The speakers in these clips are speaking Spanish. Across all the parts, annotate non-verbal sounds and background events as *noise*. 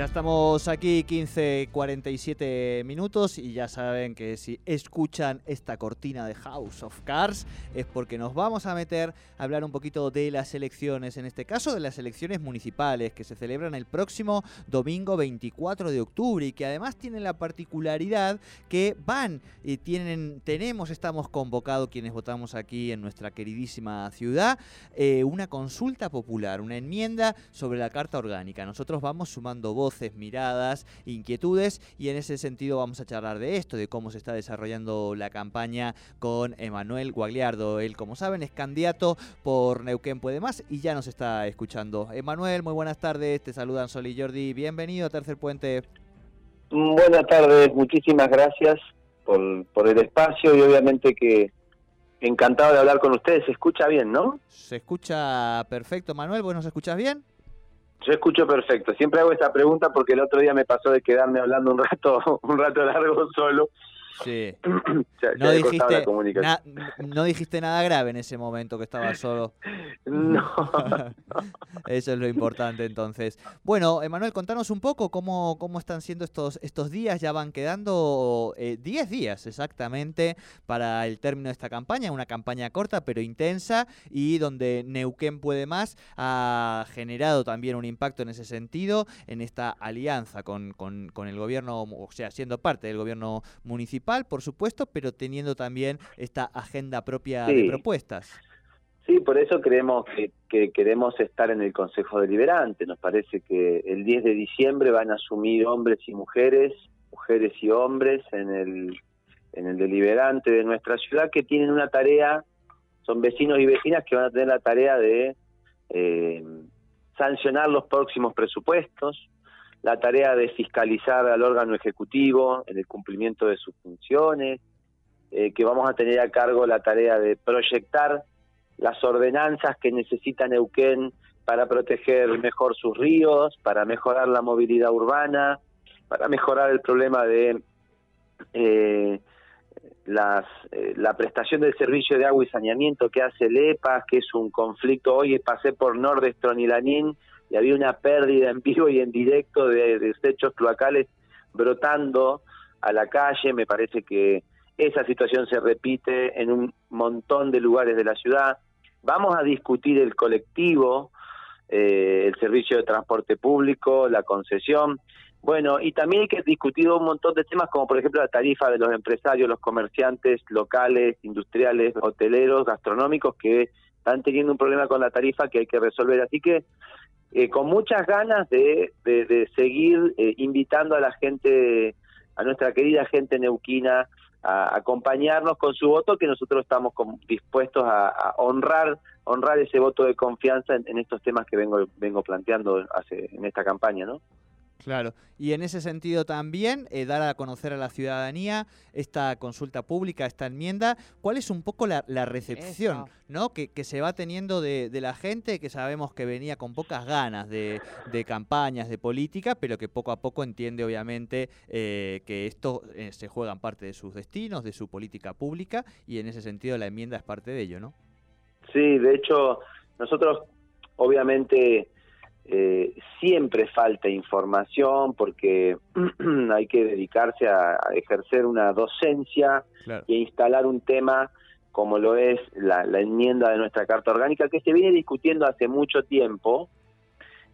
Ya estamos aquí 15.47 minutos y ya saben que si escuchan esta cortina de House of Cards es porque nos vamos a meter a hablar un poquito de las elecciones, en este caso de las elecciones municipales que se celebran el próximo domingo 24 de octubre y que además tienen la particularidad que van y tienen, tenemos, estamos convocados quienes votamos aquí en nuestra queridísima ciudad, eh, una consulta popular, una enmienda sobre la Carta Orgánica. Nosotros vamos sumando votos miradas, inquietudes y en ese sentido vamos a charlar de esto, de cómo se está desarrollando la campaña con Emanuel Guagliardo. Él, como saben, es candidato por Neuquén Puede Más y ya nos está escuchando. Emanuel, muy buenas tardes, te saludan Sol y Jordi, bienvenido a Tercer Puente. Buenas tardes, muchísimas gracias por, por el espacio y obviamente que encantado de hablar con ustedes. Se escucha bien, ¿no? Se escucha perfecto, Manuel. ¿Vos nos escuchás bien? Yo escucho perfecto. Siempre hago esta pregunta porque el otro día me pasó de quedarme hablando un rato, *laughs* un rato largo solo. Sí. *clears throat* no, dijiste, no dijiste nada grave en ese momento que estaba solo. *laughs* No. *laughs* Eso es lo importante entonces. Bueno, Emanuel, contanos un poco cómo, cómo están siendo estos, estos días. Ya van quedando 10 eh, días exactamente para el término de esta campaña. Una campaña corta pero intensa y donde Neuquén Puede Más ha generado también un impacto en ese sentido, en esta alianza con, con, con el gobierno, o sea, siendo parte del gobierno municipal por supuesto, pero teniendo también esta agenda propia de propuestas. Sí, por eso creemos que, queremos estar en el Consejo Deliberante. Nos parece que el 10 de diciembre van a asumir hombres y mujeres, mujeres y hombres en el, en el deliberante de nuestra ciudad que tienen una tarea, son vecinos y vecinas que van a tener la tarea de eh, sancionar los próximos presupuestos, la tarea de fiscalizar al órgano ejecutivo en el cumplimiento de sus funciones, eh, que vamos a tener a cargo la tarea de proyectar las ordenanzas que necesita Neuquén para proteger mejor sus ríos, para mejorar la movilidad urbana, para mejorar el problema de eh, las, eh, la prestación del servicio de agua y saneamiento que hace el EPA, que es un conflicto. Hoy pasé por Nordestron y Lanín y había una pérdida en vivo y en directo de desechos cloacales brotando a la calle. Me parece que esa situación se repite en un montón de lugares de la ciudad. Vamos a discutir el colectivo, eh, el servicio de transporte público, la concesión. Bueno, y también hay que discutir un montón de temas como por ejemplo la tarifa de los empresarios, los comerciantes locales, industriales, hoteleros, gastronómicos que están teniendo un problema con la tarifa que hay que resolver. Así que eh, con muchas ganas de, de, seguir eh, invitando a la gente, a nuestra querida gente neuquina, a acompañarnos con su voto, que nosotros estamos dispuestos a, honrar honrar ese voto de confianza en, en, estos temas que vengo vengo planteando hace, en esta campaña, ¿no? Claro, y en ese sentido también eh, dar a conocer a la ciudadanía esta consulta pública, esta enmienda, cuál es un poco la, recepción ¿no? Que, se va teniendo de, la gente que sabemos que venía con pocas ganas de, campañas, de política, pero que poco a poco entiende obviamente eh, que esto eh, se juega en parte de sus destinos, de su política pública, y en ese sentido la enmienda es parte de ello, ¿no? Sí, de hecho, nosotros obviamente eh, siempre falta información porque *clears throat* hay que dedicarse a, ejercer una docencia e instalar un tema como lo es la, enmienda de nuestra Carta Orgánica, que se viene discutiendo hace mucho tiempo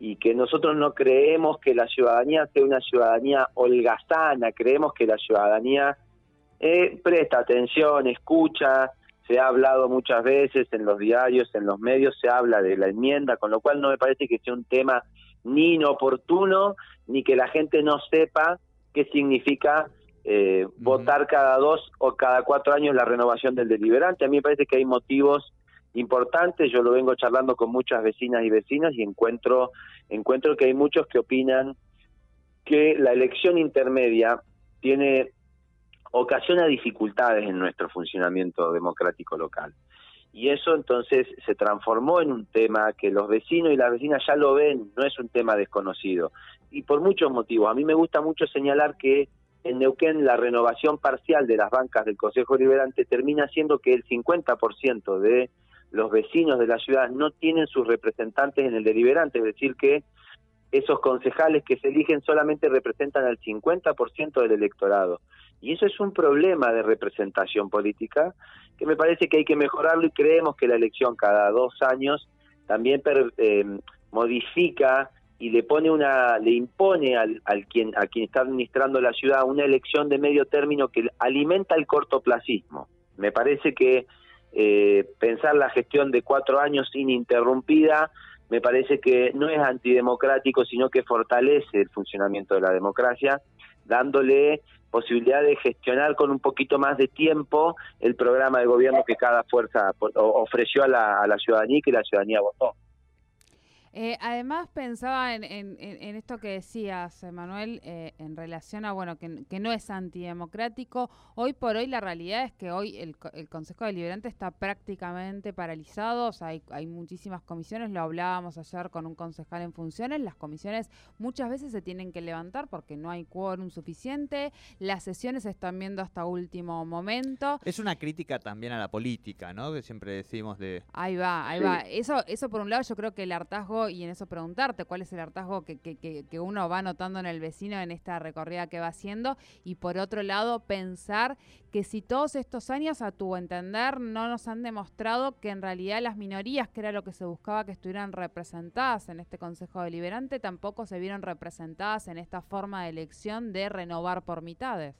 y que nosotros no creemos que la ciudadanía sea una ciudadanía holgazana, creemos que la ciudadanía eh, presta atención, escucha, se ha hablado muchas veces en los diarios, en los medios, se habla de la enmienda, con lo cual no me parece que sea un tema ni inoportuno, ni que la gente no sepa qué significa eh, votar cada dos o cada cuatro años la renovación del deliberante. A mí me parece que hay motivos importantes, yo lo vengo charlando con muchas vecinas y vecinas y encuentro, encuentro que hay muchos que opinan que la elección intermedia tiene ocasiona dificultades en nuestro funcionamiento democrático local. Y eso entonces se transformó en un tema que los vecinos y las vecinas ya lo ven, no es un tema desconocido. Y por muchos motivos. A mí me gusta mucho señalar que en Neuquén la renovación parcial de las bancas del Consejo Liberante termina siendo que el 50% de los vecinos de la ciudad no tienen sus representantes en el deliberante, es decir, que esos concejales que se eligen solamente representan al 50% del electorado. Y eso es un problema de representación política que me parece que hay que mejorarlo y creemos que la elección cada dos años también eh, modifica y le pone una le impone al, al, quien a quien está administrando la ciudad una elección de medio término que alimenta el cortoplacismo. Me parece que eh, pensar la gestión de cuatro años ininterrumpida me parece que no es antidemocrático sino que fortalece el funcionamiento de la democracia dándole posibilidad de gestionar con un poquito más de tiempo el programa de gobierno que cada fuerza ofreció a la, a la ciudadanía y que la ciudadanía votó. Eh, además pensaba en, esto que decías, Manuel, eh, en relación a, bueno, que, no es antidemocrático. Hoy por hoy la realidad es que hoy el, Consejo Deliberante está prácticamente paralizado, o sea, hay, hay, muchísimas comisiones, lo hablábamos ayer con un concejal en funciones, las comisiones muchas veces se tienen que levantar porque no hay quórum suficiente, las sesiones se están viendo hasta último momento. Es una crítica también a la política, ¿no? Que siempre decimos de... Ahí va, ahí va. Eso, eso por un lado yo creo que el hartazgo y en eso preguntarte cuál es el hartazgo que, que, que, uno va notando en el vecino en esta recorrida que va haciendo y por otro lado pensar que si todos estos años a tu entender no nos han demostrado que en realidad las minorías, que era lo que se buscaba que estuvieran representadas en este Consejo Deliberante, tampoco se vieron representadas en esta forma de elección de renovar por mitades.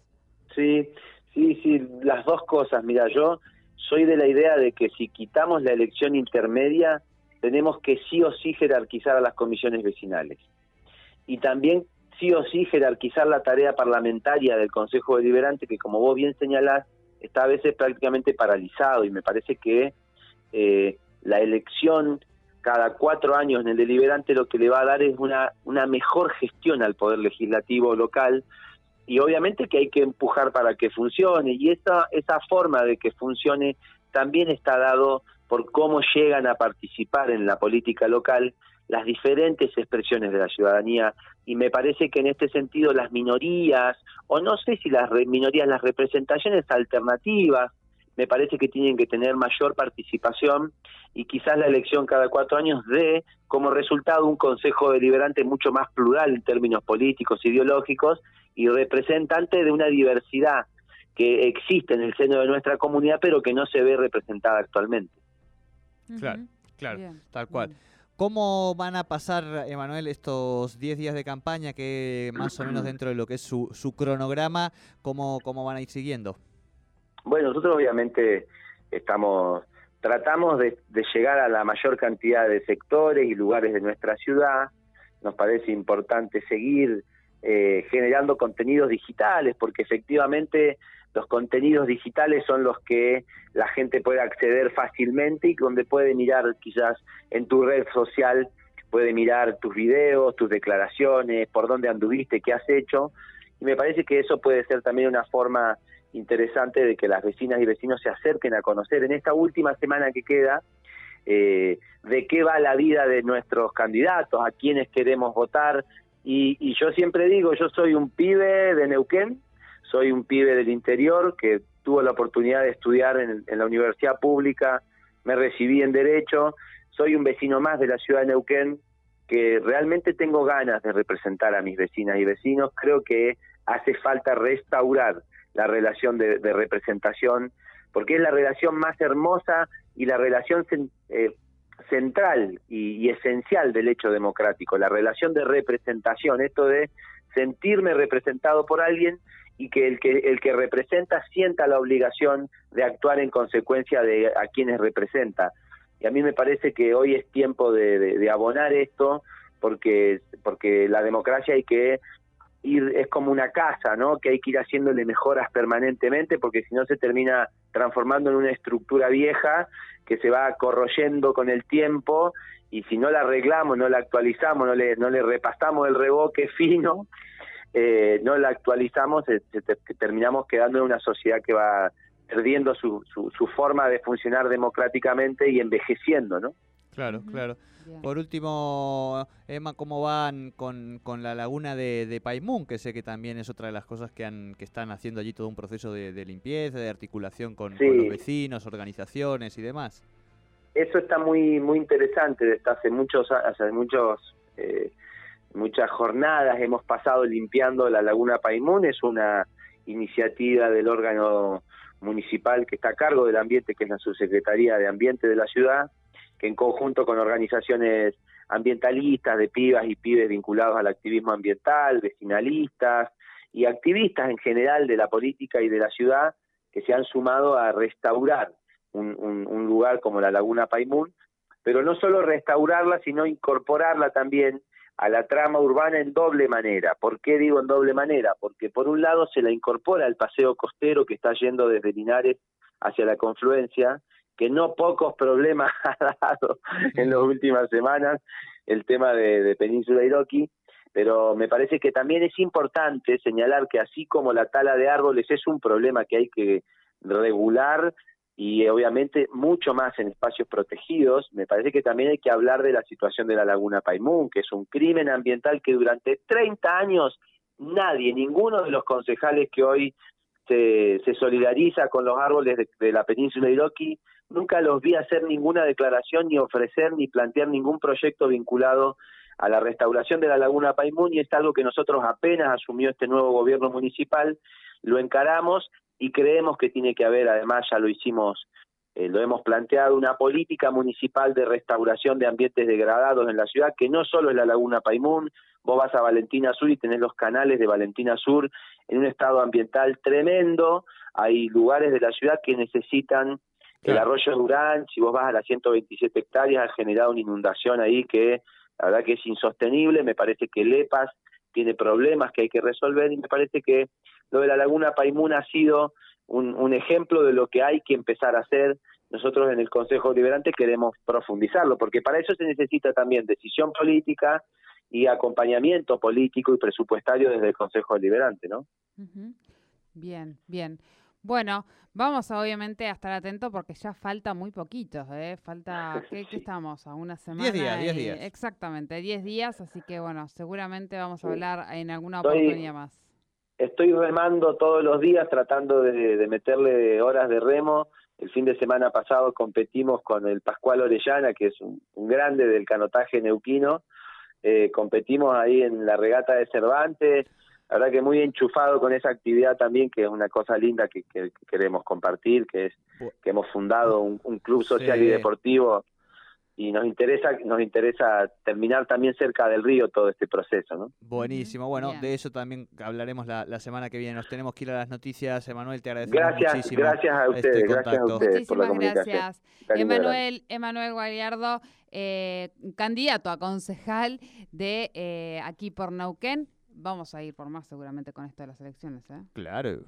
Sí, sí, sí, las dos cosas. Mira, yo soy de la idea de que si quitamos la elección intermedia, tenemos que sí o sí jerarquizar a las comisiones vecinales. Y también sí o sí jerarquizar la tarea parlamentaria del Consejo Deliberante, que como vos bien señalás, está a veces prácticamente paralizado. Y me parece que eh, la elección cada cuatro años en el deliberante lo que le va a dar es una, una mejor gestión al poder legislativo local. Y obviamente que hay que empujar para que funcione. Y esa, esa forma de que funcione también está dado por cómo llegan a participar en la política local las diferentes expresiones de la ciudadanía y me parece que en este sentido las minorías, o no sé si las minorías, las representaciones alternativas, me parece que tienen que tener mayor participación y quizás la elección cada cuatro años dé como resultado un consejo deliberante mucho más plural en términos políticos, ideológicos y representante de una diversidad que existe en el seno de nuestra comunidad pero que no se ve representada actualmente. Claro, claro, tal cual. ¿Cómo van a pasar, Emanuel, estos 10 días de campaña que más o menos dentro de lo que es su, su cronograma, cómo, cómo van a ir siguiendo? Bueno, nosotros obviamente estamos tratamos de, llegar a la mayor cantidad de sectores y lugares de nuestra ciudad. Nos parece importante seguir eh, generando contenidos digitales porque efectivamente los contenidos digitales son los que la gente puede acceder fácilmente y donde puede mirar quizás en tu red social, puede mirar tus videos, tus declaraciones, por dónde anduviste, qué has hecho. Y me parece que eso puede ser también una forma interesante de que las vecinas y vecinos se acerquen a conocer en esta última semana que queda eh, de qué va la vida de nuestros candidatos, a quiénes queremos votar. Y, y yo siempre digo, yo soy un pibe de Neuquén, soy un pibe del interior que tuvo la oportunidad de estudiar en, la universidad pública, me recibí en Derecho, soy un vecino más de la ciudad de Neuquén que realmente tengo ganas de representar a mis vecinas y vecinos. Creo que hace falta restaurar la relación de, representación, porque es la relación más hermosa y la relación eh, central y, esencial del hecho democrático, la relación de representación, esto de sentirme representado por alguien y que el que el que representa sienta la obligación de actuar en consecuencia de a quienes representa. Y a mí me parece que hoy es tiempo de, de abonar esto porque porque la democracia hay que ir es como una casa, ¿no? Que hay que ir haciéndole mejoras permanentemente porque si no se termina transformando en una estructura vieja que se va corroyendo con el tiempo y si no la arreglamos, no la actualizamos, no le, no repasamos el reboque *laughs* fino, eh, no la actualizamos, eh, terminamos quedando en una sociedad que va perdiendo su, su, su forma de funcionar democráticamente y envejeciendo, ¿no? Claro, claro. Por último, Emma, ¿cómo van con, con la laguna de, de, Paimún? Que sé que también es otra de las cosas que, han, que están haciendo allí todo un proceso de, limpieza, de articulación con, los vecinos, organizaciones y demás. Eso está muy muy interesante. Desde hace muchos, hace muchos eh, muchas jornadas hemos pasado limpiando la laguna Paimún. Es una iniciativa del órgano municipal que está a cargo del ambiente, que es la subsecretaría de ambiente de la ciudad que en conjunto con organizaciones ambientalistas, de pibas y pibes vinculados al activismo ambiental, vecinalistas y activistas en general de la política y de la ciudad, que se han sumado a restaurar un, lugar como la Laguna Paimún, pero no solo restaurarla, sino incorporarla también a la trama urbana en doble manera. ¿Por qué digo en doble manera? Porque por un lado se la incorpora al paseo costero que está yendo desde Linares hacia la confluencia, que no pocos problemas *laughs* ha dado en las últimas semanas el tema de, Península Iroqui, pero me parece que también es importante señalar que así como la tala de árboles es un problema que hay que regular y obviamente mucho más en espacios protegidos, me parece que también hay que hablar de la situación de la laguna Paimún, que es un crimen ambiental que durante 30 años nadie, ninguno de los concejales que hoy se, se solidariza con los árboles de, de la península Iroqui nunca los vi hacer ninguna declaración, ni ofrecer, ni plantear ningún proyecto vinculado a la restauración de la Laguna Paimún y es algo que nosotros apenas asumió este nuevo gobierno municipal, lo encaramos y creemos que tiene que haber, además ya lo hicimos, eh, lo hemos planteado, una política municipal de restauración de ambientes degradados en la ciudad, que no solo es la Laguna Paimún, vos vas a Valentina Sur y tenés los canales de Valentina Sur en un estado ambiental tremendo, hay lugares de la ciudad que necesitan el arroyo Durán, si vos vas a las 127 hectáreas, ha generado una inundación ahí que la verdad que es insostenible. Me parece que Lepas tiene problemas que hay que resolver y me parece que lo de la Laguna Paimún ha sido un, un ejemplo de lo que hay que empezar a hacer. Nosotros en el Consejo Liberante queremos profundizarlo, porque para eso se necesita también decisión política y acompañamiento político y presupuestario desde el Consejo Liberante, ¿no? Bien, bien. Bueno, vamos a, obviamente a estar atentos porque ya falta muy poquito, ¿eh? Falta, ¿qué, *laughs* estamos? A una semana. Diez días, diez días. Exactamente, diez días, así que bueno, seguramente vamos a hablar en alguna oportunidad más. Estoy remando todos los días tratando de, meterle horas de remo. El fin de semana pasado competimos con el Pascual Orellana, que es un, grande del canotaje neuquino. Eh, competimos ahí en la regata de Cervantes la verdad que muy enchufado con esa actividad también, que es una cosa linda que, queremos compartir, que es que hemos fundado un, club social y deportivo y nos interesa nos interesa terminar también cerca del río todo este proceso, ¿no? Buenísimo, bueno, de eso también hablaremos la, semana que viene. Nos tenemos que ir a las noticias, Emanuel, te agradecemos gracias, muchísimo. Gracias a este ustedes, gracias a ustedes por la comunicación. gracias. Emanuel, Emanuel Guayardo, eh, candidato a concejal de eh, aquí por Nauquén. Vamos a ir por más seguramente con esto de las elecciones, ¿eh? Claro.